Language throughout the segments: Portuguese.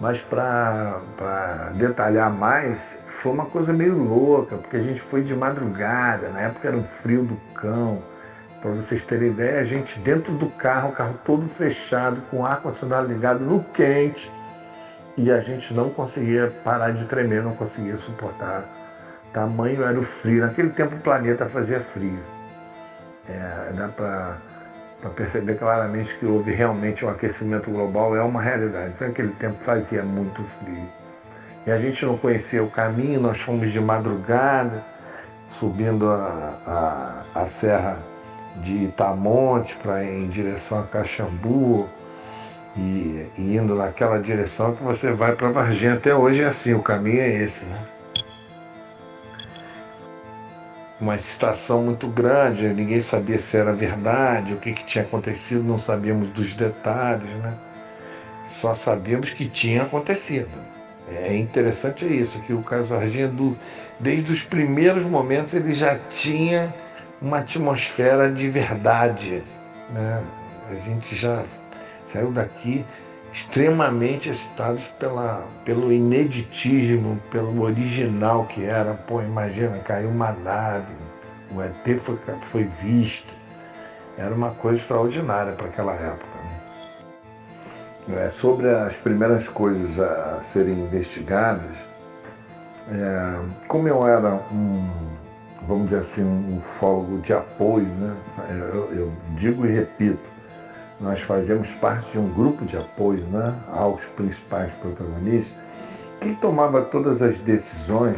Mas para detalhar mais, foi uma coisa meio louca, porque a gente foi de madrugada, na época era um frio do cão. Para vocês terem ideia, a gente dentro do carro, o carro todo fechado, com o ar-condicionado ligado no quente, e a gente não conseguia parar de tremer, não conseguia suportar. Tamanho era o frio. Naquele tempo o planeta fazia frio. É, dá para perceber claramente que houve realmente um aquecimento global, é uma realidade. Naquele tempo fazia muito frio. E a gente não conhecia o caminho, nós fomos de madrugada, subindo a, a, a serra de Itamonte para em direção a Caxambu e, e, indo naquela direção que você vai para Varginha. Até hoje é assim, o caminho é esse, né? Uma estação muito grande, ninguém sabia se era verdade, o que, que tinha acontecido, não sabíamos dos detalhes, né? Só sabíamos que tinha acontecido. É interessante isso, que o caso Varginha, do, desde os primeiros momentos, ele já tinha uma atmosfera de verdade. Né? A gente já saiu daqui extremamente excitados pela, pelo ineditismo, pelo original que era. Pô, imagina, caiu uma nave, o ET foi, foi visto. Era uma coisa extraordinária para aquela época. Né? É, sobre as primeiras coisas a serem investigadas, é, como eu era um, vamos dizer assim, um ufólogo de apoio, né? eu, eu digo e repito, nós fazemos parte de um grupo de apoio né, aos principais protagonistas. Quem tomava todas as decisões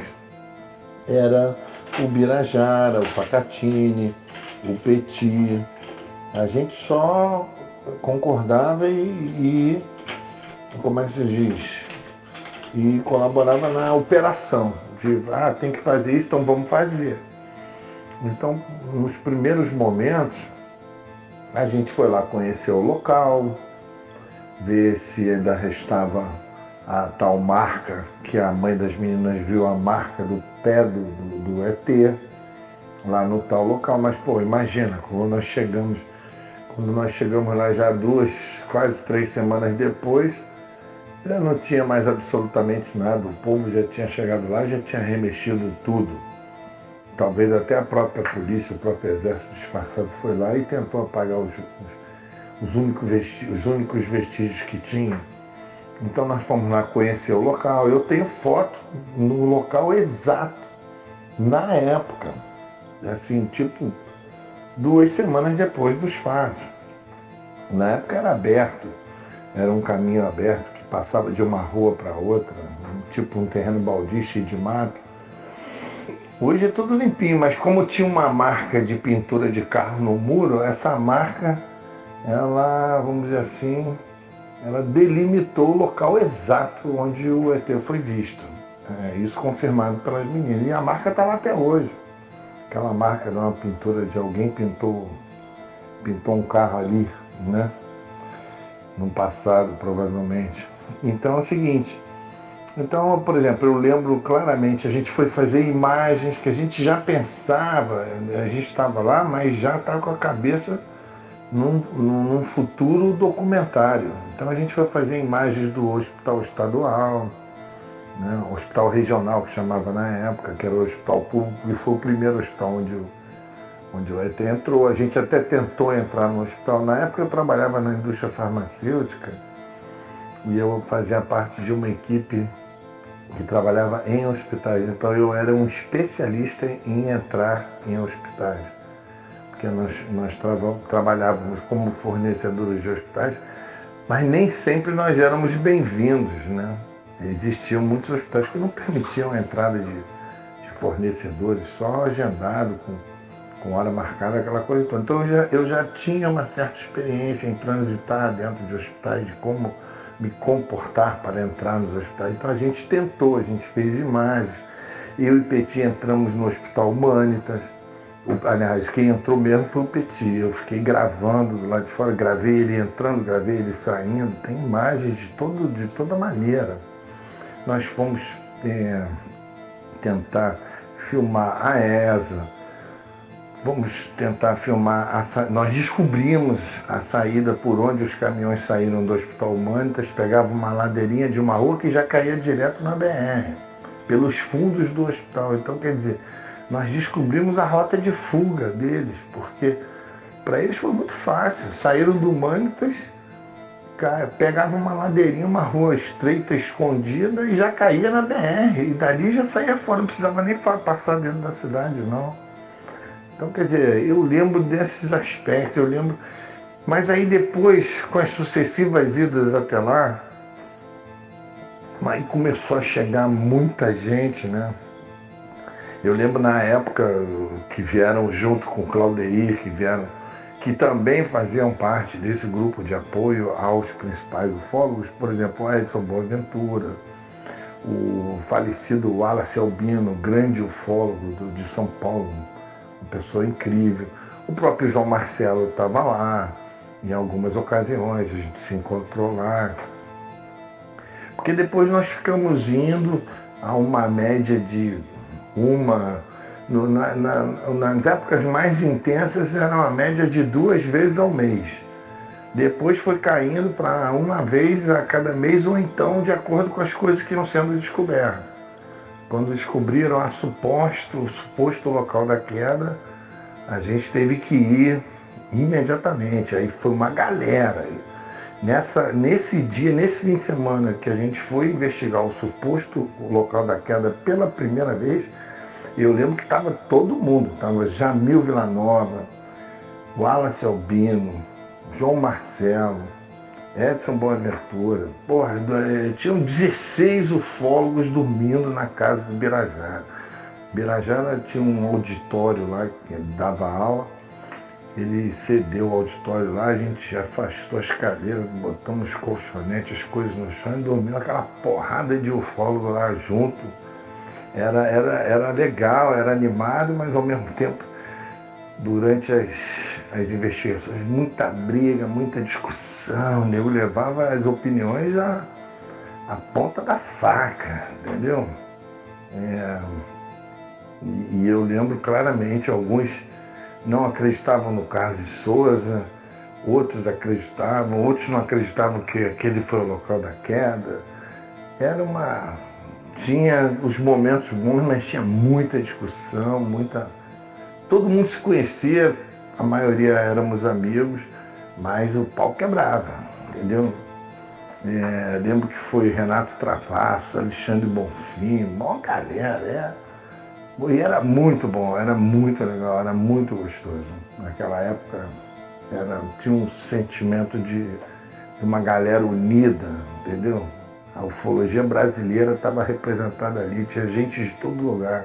era o Birajara, o Pacatini, o Petit. A gente só concordava e, e como é que se diz? E colaborava na operação. De, ah, tem que fazer isso, então vamos fazer. Então, nos primeiros momentos, a gente foi lá conhecer o local, ver se ainda restava a tal marca, que a mãe das meninas viu a marca do pé do, do, do ET lá no tal local. Mas, pô, imagina, quando nós chegamos, quando nós chegamos lá já duas, quase três semanas depois, já não tinha mais absolutamente nada. O povo já tinha chegado lá, já tinha remexido tudo. Talvez até a própria polícia, o próprio exército disfarçado foi lá e tentou apagar os, os, únicos, vestígios, os únicos vestígios que tinha. Então nós fomos lá conhecer o local. Eu tenho foto no local exato, na época. Assim, tipo, duas semanas depois dos fatos. Na época era aberto, era um caminho aberto que passava de uma rua para outra, tipo um terreno baldio cheio de mato. Hoje é tudo limpinho, mas como tinha uma marca de pintura de carro no muro, essa marca, ela, vamos dizer assim, ela delimitou o local exato onde o ET foi visto. É, isso confirmado pelas meninas. E a marca está lá até hoje. Aquela marca de uma pintura de alguém pintou, pintou um carro ali, né? No passado, provavelmente. Então é o seguinte, então, por exemplo, eu lembro claramente, a gente foi fazer imagens que a gente já pensava, a gente estava lá, mas já estava com a cabeça num, num, futuro documentário. Então a gente foi fazer imagens do hospital estadual, né, hospital regional que chamava na época, que era o hospital público, e foi o primeiro hospital onde onde o ET entrou. A gente até tentou entrar no hospital. Na época eu trabalhava na indústria farmacêutica e eu fazia parte de uma equipe que trabalhava em hospitais. Então eu era um especialista em entrar em hospitais, porque nós, nós tra trabalhávamos como fornecedores de hospitais, mas nem sempre nós éramos bem-vindos. Né? Existiam muitos hospitais que não permitiam a entrada de, de fornecedores, só agendado, com, com hora marcada, aquela coisa toda. Então eu já, eu já tinha uma certa experiência em transitar dentro de hospitais, de como me comportar para entrar nos hospitais. Então a gente tentou, a gente fez imagens. Eu e Petit entramos no Hospital Humanitas. Aliás, quem entrou mesmo foi o Petit. Eu fiquei gravando do lado de fora, gravei ele entrando, gravei ele saindo. Tem imagens de, todo, de toda maneira. Nós fomos é, tentar filmar a ESA, vamos tentar filmar. A, nós descobrimos a saída por onde os caminhões saíram do Hospital Humanitas, pegava uma ladeirinha de uma rua que já caía direto na BR, pelos fundos do hospital. Então, quer dizer, nós descobrimos a rota de fuga deles, porque para eles foi muito fácil. Saíram do Humanitas, pegavam uma ladeirinha, uma rua estreita, escondida e já caía na BR. E dali já saía fora, não precisava nem passar dentro da cidade, não. Então, quer dizer, eu lembro desses aspectos, eu lembro. Mas aí depois, com as sucessivas idas até lá, aí começou a chegar muita gente, né? Eu lembro na época que vieram junto com Claudeir, que vieram, que também faziam parte desse grupo de apoio aos principais ufólogos, por exemplo, Edson Boaventura, o falecido Wallace Albino, grande ufólogo de São Paulo, uma pessoa incrível. O próprio João Marcelo estava lá, em algumas ocasiões, a gente se encontrou lá. Porque depois nós ficamos indo a uma média de uma. No, na, na, nas épocas mais intensas era uma média de duas vezes ao mês. Depois foi caindo para uma vez a cada mês ou então de acordo com as coisas que iam sendo descobertas. Quando descobriram a suposto, o suposto local da queda, a gente teve que ir imediatamente. Aí foi uma galera. Nessa, nesse dia, nesse fim de semana que a gente foi investigar o suposto local da queda pela primeira vez, eu lembro que estava todo mundo. Estava Jamil Villanova, Wallace Albino, João Marcelo, Edson Boaventura. Porra, tinham 16 ufólogos dormindo na casa do Birajara. Birajara tinha um auditório lá que dava aula. Ele cedeu o auditório lá, a gente afastou as cadeiras, botamos os colchonetes, as coisas no chão e dormiu aquela porrada de ufólogo lá junto. Era, era, era legal, era animado, mas ao mesmo tempo durante as, as investigações, muita briga, muita discussão, eu levava as opiniões à, à ponta da faca, entendeu? É, e, e, eu lembro claramente, alguns não acreditavam no caso de Souza, outros acreditavam, outros não acreditavam que aquele foi o local da queda. Era uma. Tinha os momentos bons, mas tinha muita discussão, muita todo mundo se conhecia, a maioria éramos amigos, mas o pau quebrava, entendeu? É, lembro que foi Renato Travasso, Alexandre Bonfim, uma galera, é. E era muito bom, era muito legal, era muito gostoso. Naquela época era, tinha um sentimento de, de uma galera unida, entendeu? A ufologia brasileira estava representada ali, tinha gente de todo lugar.